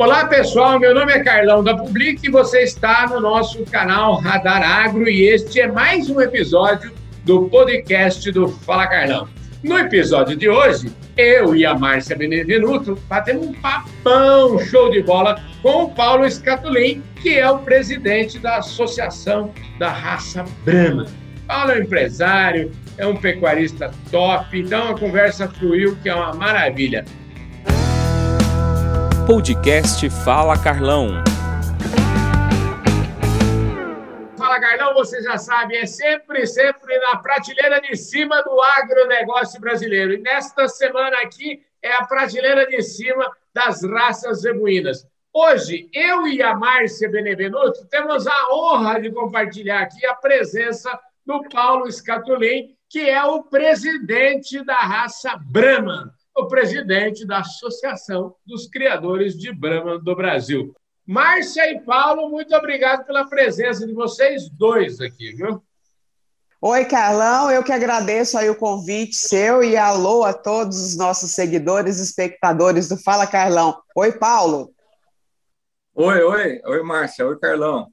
Olá, pessoal. Meu nome é Carlão da Public e você está no nosso canal Radar Agro e este é mais um episódio do podcast do Fala Carlão. No episódio de hoje, eu e a Márcia Benevenuto batemos um papão show de bola com o Paulo Scatulin, que é o presidente da Associação da Raça Brahma. Paulo é um empresário, é um pecuarista top, então a conversa fluiu, que é uma maravilha. Podcast Fala Carlão. Fala Carlão, você já sabe, é sempre, sempre na prateleira de cima do agronegócio brasileiro. E nesta semana aqui é a prateleira de cima das raças zebuínas. Hoje, eu e a Márcia Benevenuto temos a honra de compartilhar aqui a presença do Paulo Scatolin, que é o presidente da raça Brahman o presidente da Associação dos Criadores de Brahma do Brasil. Márcia e Paulo, muito obrigado pela presença de vocês dois aqui, viu? Oi, Carlão, eu que agradeço aí o convite seu e alô a todos os nossos seguidores e espectadores do Fala Carlão. Oi, Paulo. Oi, oi, oi, Márcia, oi, Carlão.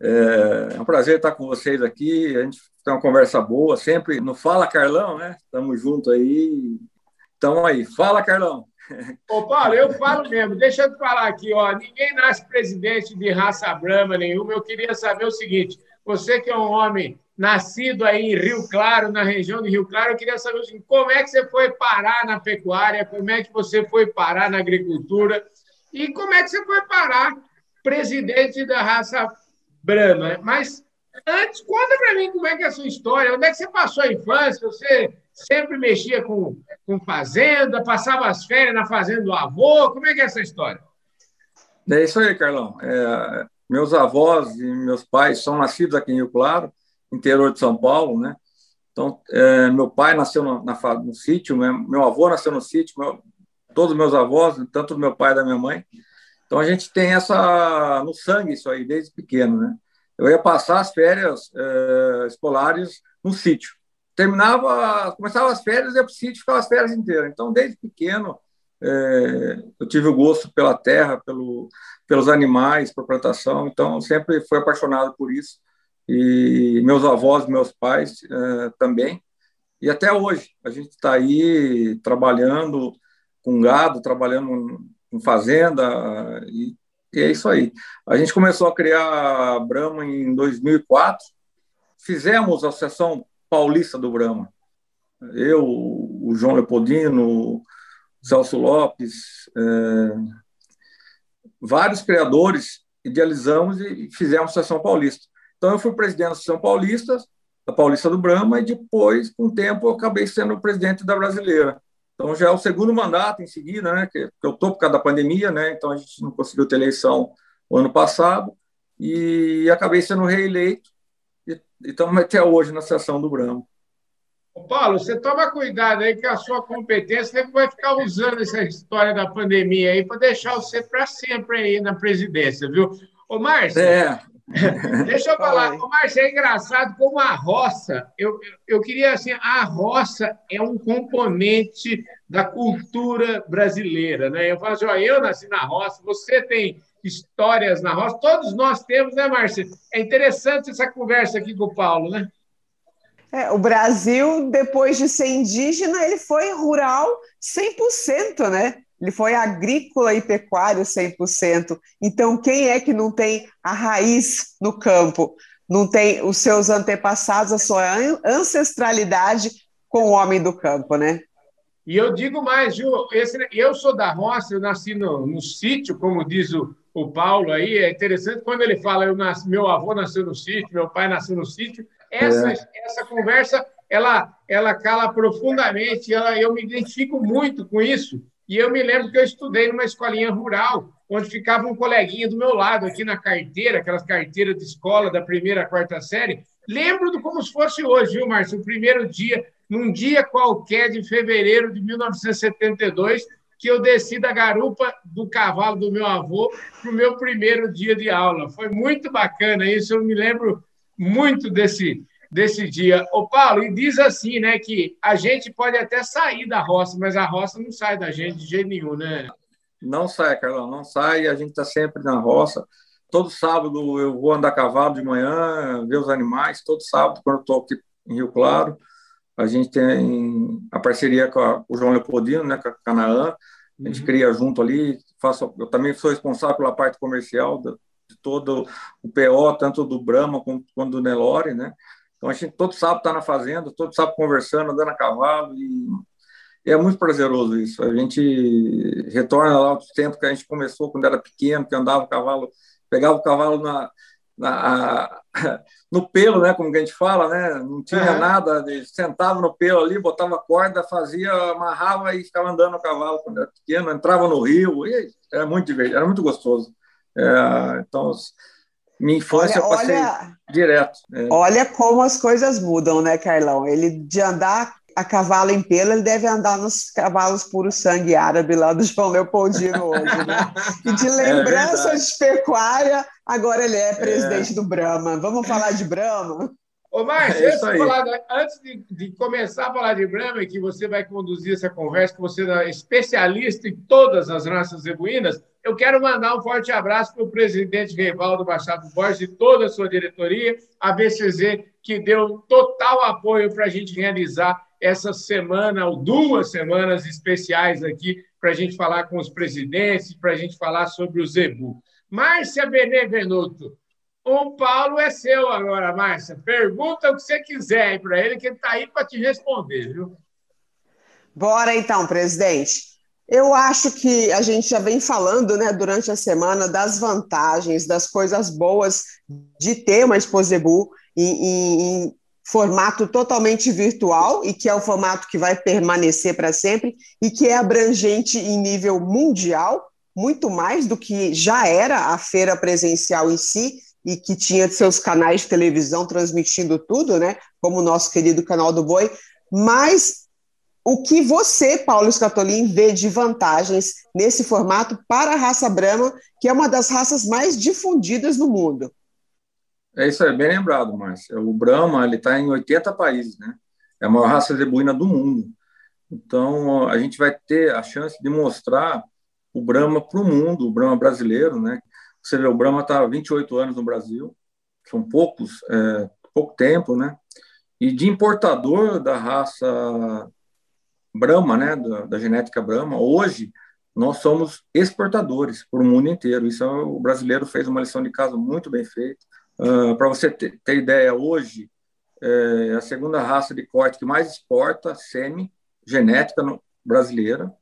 É, é um prazer estar com vocês aqui, a gente tem uma conversa boa, sempre no Fala Carlão, né? Estamos juntos aí, então aí, fala, Carlão. Ô, Paulo, eu falo mesmo. Deixa eu te falar aqui, ó. Ninguém nasce presidente de raça brama nenhuma. Eu queria saber o seguinte: você que é um homem nascido aí em Rio Claro, na região de Rio Claro, eu queria saber o seguinte: como é que você foi parar na pecuária? Como é que você foi parar na agricultura? E como é que você foi parar presidente da raça brama? Mas antes, conta para mim como é que é a sua história. Onde é que você passou a infância? Você sempre mexia com, com fazenda, passava as férias na fazenda do avô. Como é que é essa história? É isso aí, Carlão. É, meus avós e meus pais são nascidos aqui em Rio Claro, interior de São Paulo, né? Então, é, meu pai nasceu no, na, no sítio, meu, meu, avô nasceu no sítio, meu, todos meus avós, tanto do meu pai e da minha mãe. Então, a gente tem essa no sangue isso aí, desde pequeno, né? Eu ia passar as férias é, escolares no sítio terminava, começava as férias, ia para o sítio, ficava as férias inteiras. Então, desde pequeno, é, eu tive o gosto pela terra, pelo, pelos animais, por plantação, então sempre fui apaixonado por isso. E meus avós, meus pais é, também. E até hoje, a gente está aí trabalhando com gado, trabalhando em fazenda, e, e, é isso aí. A gente começou a criar a Brahma em 2004, fizemos a associação paulista do Brahma. Eu, o João Leopoldino, o Celso Lopes, é, vários criadores idealizamos e fizemos a Associação Paulista. Então, eu fui presidente da Associação Paulista, da Paulista do Brahma, e depois, com o tempo, eu acabei sendo presidente da Brasileira. Então, já é o segundo mandato em seguida, né, que, eu estou por causa da pandemia, né, então a gente não conseguiu ter eleição o ano passado, e acabei sendo reeleito e estamos até hoje na sessão do Bramo. Paulo, você toma cuidado aí que a sua competência vai ficar usando essa história da pandemia aí para deixar você para sempre aí na presidência, viu? Ô, Márcio, é. deixa eu falar. Ô, Márcio, é engraçado como a roça, eu, eu queria assim, a roça é um componente da cultura brasileira, né? Eu falo assim, ó, eu nasci na roça, você tem histórias na roça. Todos nós temos, né, Márcia? É interessante essa conversa aqui com o Paulo, né? É, o Brasil, depois de ser indígena, ele foi rural 100%, né? Ele foi agrícola e pecuário 100%. Então, quem é que não tem a raiz no campo? Não tem os seus antepassados, a sua ancestralidade com o homem do campo, né? E eu digo mais, Ju, esse, eu sou da roça, eu nasci no, no sítio, como diz o, o Paulo aí, é interessante quando ele fala, eu nasci, meu avô nasceu no sítio, meu pai nasceu no sítio, essa, é. essa conversa, ela, ela cala profundamente, ela, eu me identifico muito com isso, e eu me lembro que eu estudei numa escolinha rural, onde ficava um coleguinha do meu lado, aqui na carteira, aquelas carteiras de escola da primeira quarta série, lembro do como se fosse hoje, viu, Márcio? O primeiro dia, num dia qualquer de fevereiro de 1972, que eu desci da garupa do cavalo do meu avô para o meu primeiro dia de aula. Foi muito bacana isso, eu me lembro muito desse, desse dia. O Paulo, e diz assim, né, que a gente pode até sair da roça, mas a roça não sai da gente de jeito nenhum, né? Não sai, Carlão, não sai. A gente está sempre na roça. Todo sábado eu vou andar a cavalo de manhã, ver os animais. Todo sábado, quando eu estou aqui em Rio Claro, a gente tem a parceria com, a, com o João Leopoldino, né, com a Canaã. A gente uhum. cria junto ali. Faço, eu também sou responsável pela parte comercial de, de todo o PO, tanto do Brahma quanto do Nelore, né? Então a gente todo sábado está na fazenda, todo sábado conversando, andando a cavalo e é muito prazeroso isso. A gente retorna lá ao tempo que a gente começou quando era pequeno, que andava o cavalo, pegava o cavalo na, na, no pelo, né, como a gente fala, né? Não tinha uhum. nada, sentava no pelo ali, botava corda, fazia, amarrava e ficava andando o cavalo quando era pequeno, entrava no rio, e era muito divertido, era muito gostoso. É, então, minha infância olha, eu passei olha, direto. É. Olha como as coisas mudam, né, Carlão? Ele de andar a cavalo em pelo, ele deve andar nos cavalos puro sangue árabe lá do João Leopoldino hoje, né? E de é lembrança é de pecuária, agora ele é presidente é. do Brahma. Vamos falar de Brahma? Ô, Márcio, é antes, antes de, de, começar a falar de Brahma, que você vai conduzir essa conversa, que você é especialista em todas as raças zebuínas, eu quero mandar um forte abraço para o presidente Reivaldo Machado Borges e toda a sua diretoria, a BCZ, que deu total apoio para a gente realizar essa semana ou duas semanas especiais aqui para a gente falar com os presidentes, para a gente falar sobre o Zebu. Márcia Benevenuto, o Paulo é seu agora, Márcia. Pergunta o que você quiser para ele, que ele está aí para te responder, viu? Bora então, presidente. Eu acho que a gente já vem falando né, durante a semana das vantagens, das coisas boas de ter uma Exposebu em, em, formato totalmente virtual e que é o formato que vai permanecer para sempre e que é abrangente em nível mundial, muito mais do que já era a feira presencial em si e que tinha seus canais de televisão transmitindo tudo, né? Como o nosso querido canal do Boi, mas o que você, Paulo Scatolin, vê de vantagens nesse formato para a raça Brahma, que é uma das raças mais difundidas no mundo? É isso aí, bem lembrado, Márcia. O Brahma está em 80 países, né? É a maior raça zebuína do mundo. Então, a gente vai ter a chance de mostrar o Brahma para o mundo, o Brahma brasileiro, né? Você vê, o Brahma está há 28 anos no Brasil, são poucos, é, pouco tempo, né? E de importador da raça Brahma, né, da, da genética Brahma, hoje nós somos exportadores para o mundo inteiro. Isso é, o brasileiro fez uma lição de casa muito bem feita. Uh, Para você ter, ter, ideia, hoje é a segunda raça de corte que mais exporta semi genética no, brasileira.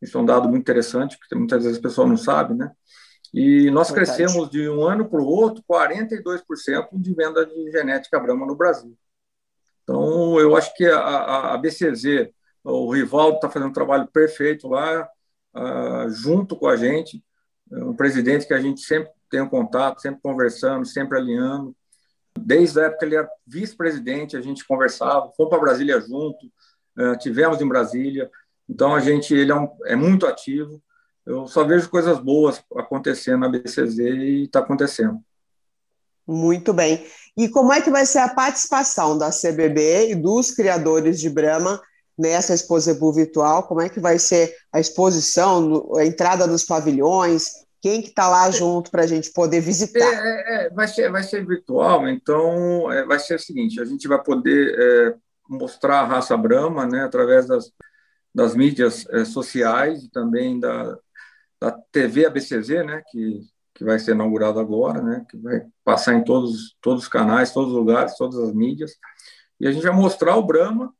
Isso é um dado muito interessante, que muitas vezes as pessoas não sabem, né? E nós Verdade. crescemos de um ano para o outro 42% de venda de genética Brahma no Brasil. Então, eu acho que a, a BCZ, o Rivaldo está fazendo um trabalho perfeito lá, uh, junto com a gente, é um presidente que a gente sempre tem um contato, sempre conversando, sempre alinhando. Desde a época que ele era vice-presidente, a gente conversava, fomos para Brasília junto, uh, tivemos em Brasília. Então, a gente ele é, um, é muito ativo. Eu só vejo coisas boas acontecendo na BCZ e está acontecendo. Muito bem. E como é que vai ser a participação da CBB e dos criadores de Brahma nessa Exposebu virtual? Como é que vai ser a exposição, a entrada nos pavilhões? Quem que está lá junto para a gente poder visitar? É, é, é, vai, ser, vai ser virtual, então é, vai ser o seguinte, a gente vai poder é, mostrar a raça Brahma né, através das, das mídias é, sociais e também da, da TV ABCZ, né, que, que vai ser inaugurado agora, né, que vai passar em todos, todos os canais, todos os lugares, todas as mídias, e a gente vai mostrar o Brahma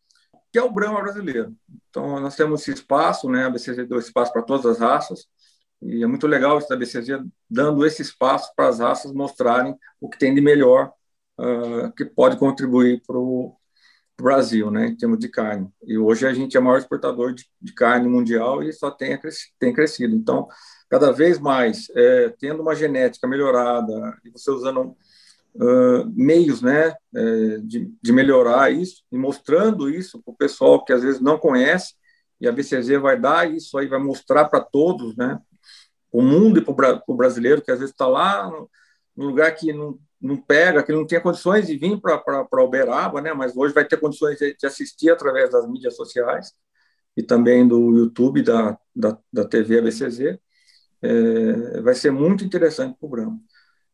que é o Brahma brasileiro. Então, nós temos esse espaço, né? A BCZ deu espaço para todas as raças, e é muito legal esse da BCZ dando esse espaço para as raças mostrarem o que tem de melhor uh, que pode contribuir para o Brasil, né, em termos de carne. E hoje a gente é o maior exportador de, de carne mundial e só tem, tem crescido. Então, cada vez mais, é, tendo uma genética melhorada e você usando uh, meios né, de, de, melhorar isso e mostrando isso para o pessoal que às vezes não conhece, e a BCZ vai dar isso aí, vai mostrar para todos, né, o mundo e para o brasileiro que às vezes está lá no, lugar que não, não pega, que não tem condições de vir para Uberaba, né, mas hoje vai ter condições de, de assistir através das mídias sociais e também do YouTube, da, da, da TV ABCZ. é, vai ser muito interessante para o Brahma.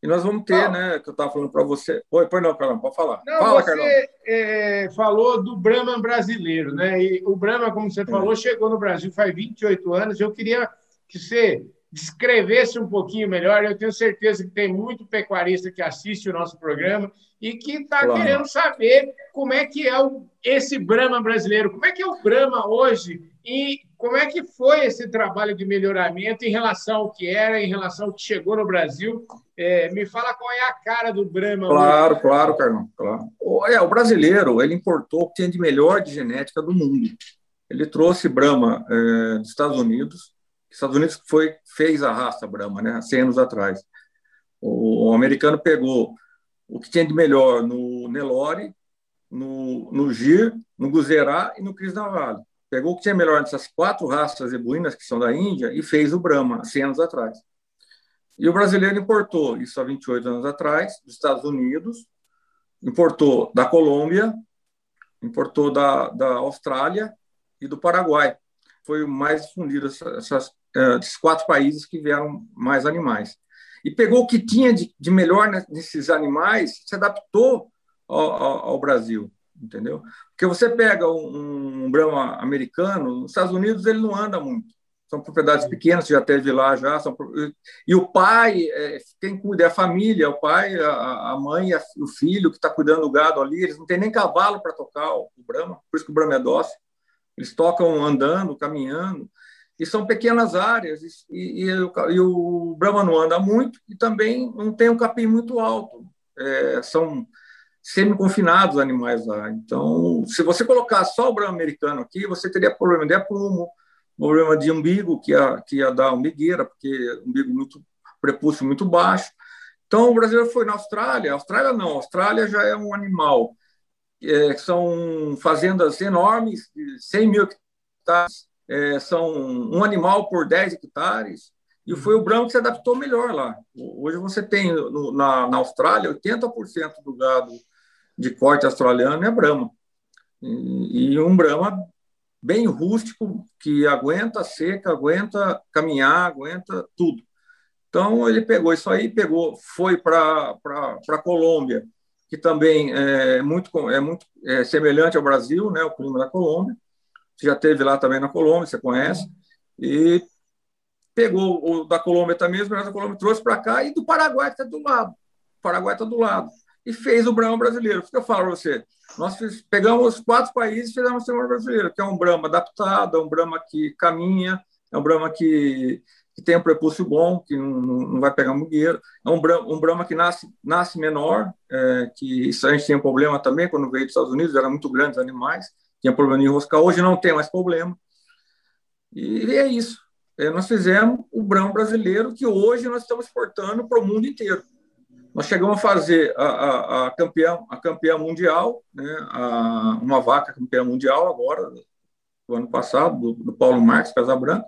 E nós vamos ter, não. né, que eu estava falando para você. Oi, pois não, Carlão, pode falar. Não, Fala, você é, falou do Brahma brasileiro, né? E o Brahma, como você é. falou, chegou no Brasil faz 28 anos. Eu queria que você descrevesse um pouquinho melhor. Eu tenho certeza que tem muito pecuarista que assiste o nosso programa e que está claro. querendo saber como é que é o, esse Brahma brasileiro, como é que é o Brahma hoje e como é que foi esse trabalho de melhoramento em relação ao que era, em relação ao que chegou no Brasil. É, me fala qual é a cara do Brahma. Claro, hoje. claro, Carlão, claro. O, é, o brasileiro, ele importou o que tinha de melhor de genética do mundo. Ele trouxe Brahma é, dos Estados Unidos, Estados Unidos foi, fez a raça Brahma, né, 100 anos atrás. O, o americano pegou o que tinha de melhor no Nelore, no, no Gir, no Guzerá e no Cris Navalho. Pegou o que tinha melhor nessas quatro raças ebuínas que são da Índia e fez o Brahma, 100 anos atrás. E o brasileiro importou isso há 28 anos atrás, dos Estados Unidos, importou da Colômbia, importou da, da Austrália e do Paraguai. Foi o mais difundido essas, é, esses quatro países que vieram mais animais. E pegou o que tinha de, de melhor nesses animais, se adaptou ao, ao, ao, Brasil, entendeu? Porque você pega um, um Brahma americano, nos Estados Unidos ele não anda muito. São propriedades pequenas, já teve lá já. São, e o pai, é, quem cuida é a família, o pai, a, a mãe, a, o filho que está cuidando do gado ali. Eles não têm nem cavalo para tocar o, o Brahma, por isso que o Brahma é dócil. Eles tocam andando, caminhando e são pequenas áreas, e, e, e, o Brahma não anda muito, e também não tem um capim muito alto. É, são semi-confinados animais lá. Então, se você colocar só o Brahma americano aqui, você teria problema de aprumo, problema de umbigo, que ia, que ia dar umbigueira, porque umbigo muito, prepúcio muito baixo. Então, o brasileiro foi na Austrália. Austrália não, Austrália já é um animal, é, são fazendas enormes, de 100 mil hectares, é, são um animal por 10 hectares, e foi o branco que se adaptou melhor lá. Hoje você tem no, na, na Austrália 80% do gado de corte australiano é Brahma. E, e, um Brahma bem rústico, que aguenta seca, aguenta caminhar, aguenta tudo. Então ele pegou isso aí, pegou, foi para a Colômbia, que também é muito, é muito é semelhante ao Brasil, né, o clima da Colômbia, você já teve lá também na Colômbia, você conhece, e pegou o da Colômbia também, os melhores da Colômbia trouxe para cá, e do Paraguai, que está do lado. O Paraguai está do lado. E fez o Brahma brasileiro. O que eu falo para você? Nós pegamos quatro países e fizemos o Brahma brasileiro, que é um Brahma adaptado, é um Brahma que caminha, é um Brahma que, que tem um prepúcio bom, que não, não vai pegar mugueiro. É um Brahma, um Brahma que nasce, nasce menor, é, que isso a gente tinha um problema também quando veio dos Estados Unidos, eram muito grandes animais tinha problema de enroscar, hoje não tem mais problema. E é isso. É, nós fizemos o brão brasileiro que hoje nós estamos exportando para o mundo inteiro. Nós chegamos a fazer a, a, a campeã, a campeã mundial, né, a, uma vaca campeã mundial agora, do ano passado, do, do Paulo Marques Casabranca,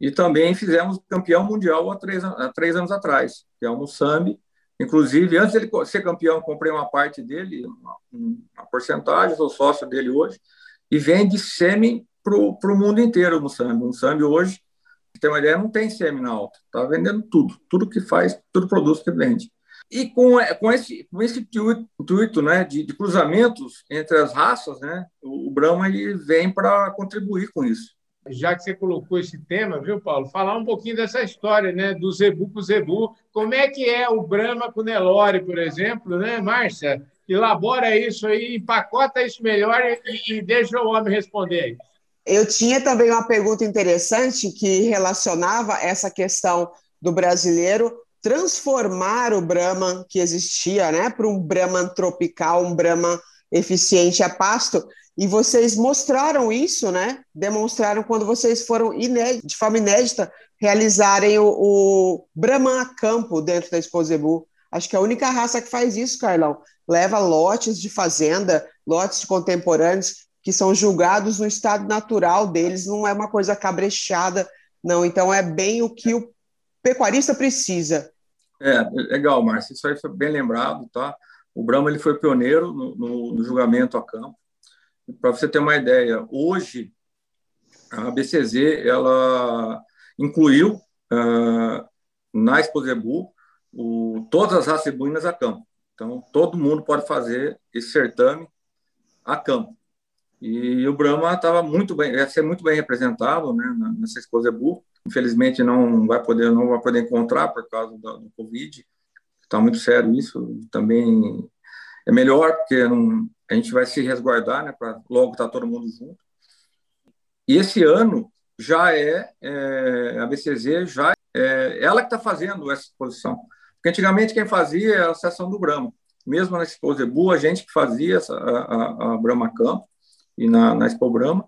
e também fizemos campeão mundial há três, há três anos atrás, que é o Musambi, Inclusive, antes dele ser campeão, comprei uma parte dele, uma, uma porcentagem, sou sócio dele hoje, e vende sêmen para o mundo inteiro no Sambi. O Sambi hoje, tem uma ideia, não tem sêmen na alta, está vendendo tudo, tudo que faz, todo produto que vende. E com, com esse, com esse intuito né, de, de cruzamentos entre as raças, né, o, o Brahma ele vem para contribuir com isso já que você colocou esse tema, viu, Paulo, falar um pouquinho dessa história, né, do Zebu com Zebu. Como é que é o Brahma com Nelore, por exemplo, né, Márcia? Elabora isso aí, empacota isso melhor e, e deixa o homem responder. Eu tinha também uma pergunta interessante que relacionava essa questão do brasileiro transformar o Brahman que existia, né, para um Brahman tropical, um Brahman eficiente a pasto. E vocês mostraram isso, né? Demonstraram quando vocês foram de forma inédita realizarem o, o Brahman a campo dentro da Exposebu. Acho que é a única raça que faz isso, Carlão. Leva lotes de fazenda, lotes contemporâneos que são julgados no estado natural deles, não é uma coisa cabrechada, não. Então é bem o que o pecuarista precisa. É, legal, Márcio, isso aí foi bem lembrado, tá? O Brahma ele foi pioneiro no, no, no julgamento a campo. Para você ter uma ideia, hoje a BCZ ela incluiu uh, na Exposebu o, todas as raças buínas a campo. Então, todo mundo pode fazer esse certame a campo. E o Brahma estava muito bem, ia ser muito bem representado né, nessa Exposebu. Infelizmente, não vai poder, não vai poder encontrar por causa do, do Covid. Está muito sério isso. Também é melhor, porque não, a gente vai se resguardar, né, para logo estar tá todo mundo junto. E esse ano já é, é a BCZ já é ela que está fazendo essa exposição. Porque antigamente quem fazia era a seção do Brahma. Mesmo na Expo Zebu, a gente que fazia essa, a, a, a Brahma Campo e na, na Expo Brahma.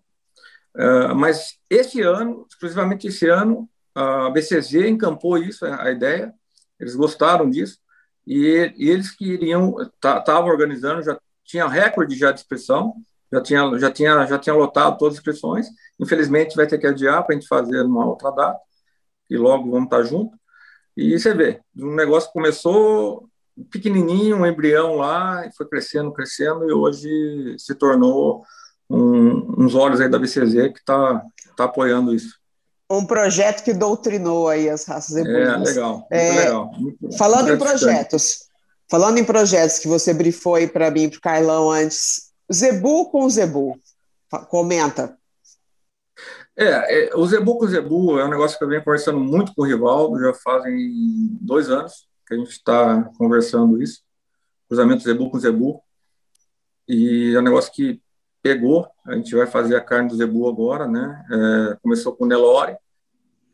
Uh, mas esse ano, exclusivamente esse ano, a BCZ encampou isso, a ideia, eles gostaram disso, e, e eles queriam, estavam organizando, já tinha recorde já de inscrição, já tinha, já tinha, já tinha lotado todas as inscrições, infelizmente vai ter que adiar para a gente fazer numa outra data, e logo vamos estar juntos, e você vê, um negócio começou pequenininho, um embrião lá, e foi crescendo, crescendo, e hoje se tornou um, uns olhos aí da BCZ que está tá apoiando isso. Um projeto que doutrinou aí as raças ebuínas. É, legal, muito é, legal. Muito, falando muito em projetos, falando em projetos que você brifou aí para mim, para o Carlão antes, Zebu com Zebu, comenta. É, é, o Zebu com Zebu é um negócio que eu venho conversando muito com o Rivaldo, já fazem dois anos que a gente está conversando isso, cruzamento Zebu com Zebu, e é um negócio que pegou, a gente vai fazer a carne do Zebu agora, né, é, começou com Nelore,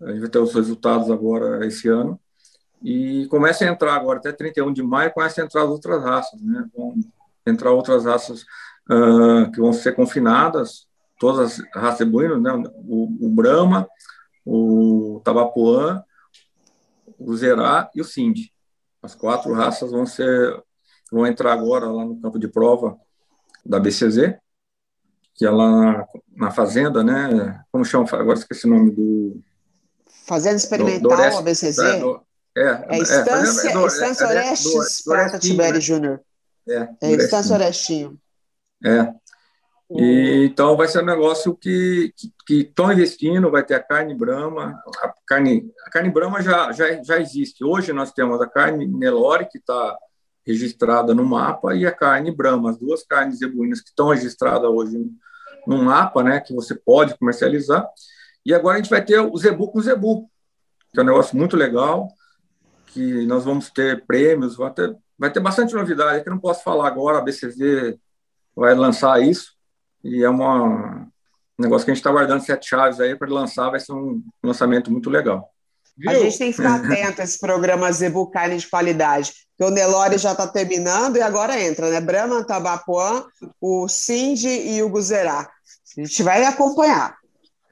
a gente vai ter os resultados agora esse ano, e começa a entrar agora, até 31 de maio, começa a entrar as outras raças, né, vão entrar outras raças uh, que vão ser confinadas, todas as raças ebuínas, né? o, o Brahma, o Tabapuã, o Zerá e o Cindy. As quatro raças vão ser vão entrar agora lá no campo de prova da BCZ, que é lá na, fazenda, né? Como chama? Agora esqueci o nome do Fazenda Experimental, do, do Orestes, a BCZ. É, do, é, é, Estância, é, Estância Orestes Prata Tibério Júnior. É, é Estância Orestinho. É, e, então vai ser um negócio que estão investindo, vai ter a carne Brahma, a carne, a carne Brahma já, já, já existe. Hoje nós temos a carne Nelore, que está registrada no mapa, e a carne Brahma, as duas carnes zebuínas que estão registradas hoje no mapa, né, que você pode comercializar. E agora a gente vai ter o Zebu com Zebu, que é um negócio muito legal, que nós vamos ter prêmios, vai ter, vai ter bastante novidade, que eu não posso falar agora, a BCZ vai lançar isso, e é uma, um negócio que a gente está guardando sete chaves aí para lançar, vai ser um lançamento muito legal. Viu? A gente tem que ficar atento a esse programa Zebu Carne de Qualidade, o Nelore já está terminando e agora entra, né? Brahma, Tabapuã, o Cindy e o Guzerá. A gente vai acompanhar.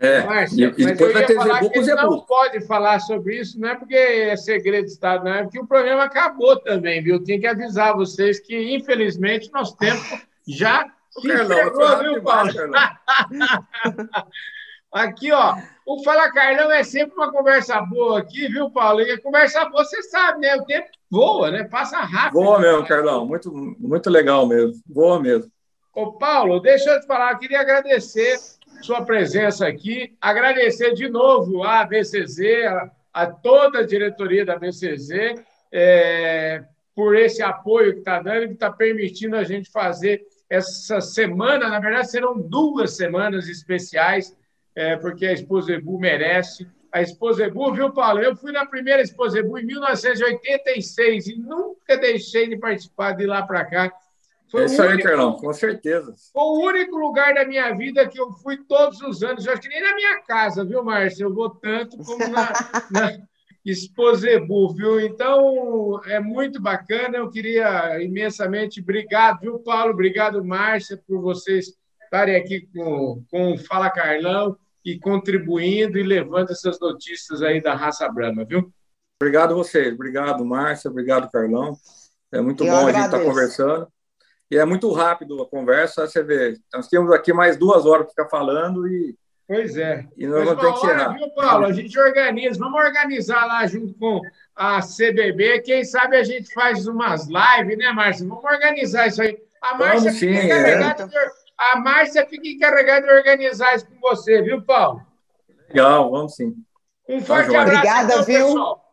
É, Márcia, e, e depois vai ter Zebu com Zebu. não pode falar sobre isso, não é porque é segredo de Estado, não é porque o programa acabou também, viu? Tem que avisar vocês que, infelizmente, nosso tempo já Carlão, viu, Paulo? aqui, ó, o Fala Carlão é sempre uma conversa boa aqui, viu, Paulo? E conversa boa, você sabe, né? O tempo voa, né? Passa rápido. Voa mesmo, Carlão. Muito, muito legal mesmo. Voa mesmo. Ô, Paulo, deixa eu te falar, eu queria agradecer sua presença aqui, agradecer de novo à BCZ, a, a toda a diretoria da BCZ, é, por esse apoio que está dando e que está permitindo a gente fazer essa semana, na verdade, serão duas semanas especiais, é, porque a Exposebu merece. A Exposebu, viu, Paulo? Eu fui na primeira Exposebu em 1986 e nunca deixei de participar de lá para cá. Foi é isso aí, Carlão, com certeza. Foi o único lugar da minha vida que eu fui todos os anos. Eu acho que nem na minha casa, viu, Márcio? Eu vou tanto como na, na, Exposebu, viu? Então, é muito bacana. Eu queria imensamente, obrigado, viu, Paulo? Obrigado, Márcia, por vocês estarem aqui com, com o Fala Carlão e contribuindo e levando essas notícias aí da raça Brahma, viu? Obrigado a vocês, obrigado, Márcia, obrigado, Carlão. É muito Eu bom agradeço. a gente estar conversando. E é muito rápido a conversa, você vê. Nós temos aqui mais duas horas para ficar falando e Pois é. E nós vamos ter que tirar. Viu, Paulo? A gente organiza, vamos organizar lá junto com a CBB. Quem sabe a gente faz umas lives, né, Márcia? Vamos organizar isso aí. A Márcia, fica, sim, encarregada é. de, a Márcia fica encarregada de organizar isso com você, viu, Paulo? Legal, vamos sim. Um forte abraço. Obrigada, então, viu? pessoal.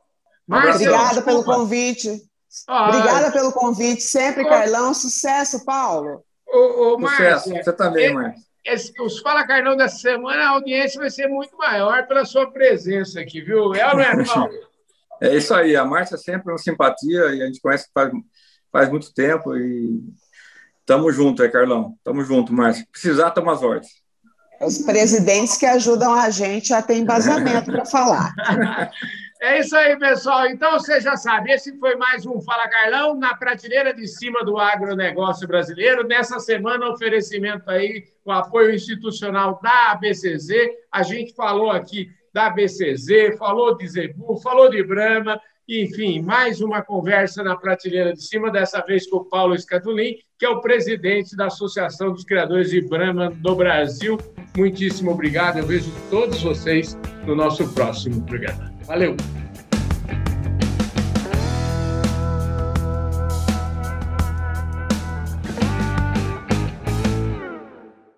Márcia, Obrigada pelo convite. Ah, Obrigada pelo convite. Sempre, Carlão. Sucesso, Paulo. Ô, ô, Sucesso. Você também, Márcia. Os Fala Carlão dessa semana, a audiência vai ser muito maior pela sua presença aqui, viu? É ou não é, Paulo? É isso aí. A Márcia é sempre uma simpatia e a gente conhece faz, faz muito tempo e tamo junto, é, Carlão. Tamo junto, Márcia. Precisar, tamo às ordens. Os presidentes que ajudam a gente a ter embasamento para falar. É isso aí, pessoal. Então, você já sabe, esse foi mais um Fala Carlão na prateleira de cima do agronegócio brasileiro. Nessa semana, oferecimento aí com apoio institucional da ABCZ. A gente falou aqui da ABCZ, falou de Zebu, falou de Brahma, enfim, mais uma conversa na prateleira de cima, dessa vez com o Paulo Escatulin, que é o presidente da Associação dos Criadores de Brahma do Brasil. Muitíssimo obrigado. Eu vejo todos vocês no nosso próximo programa. Valeu!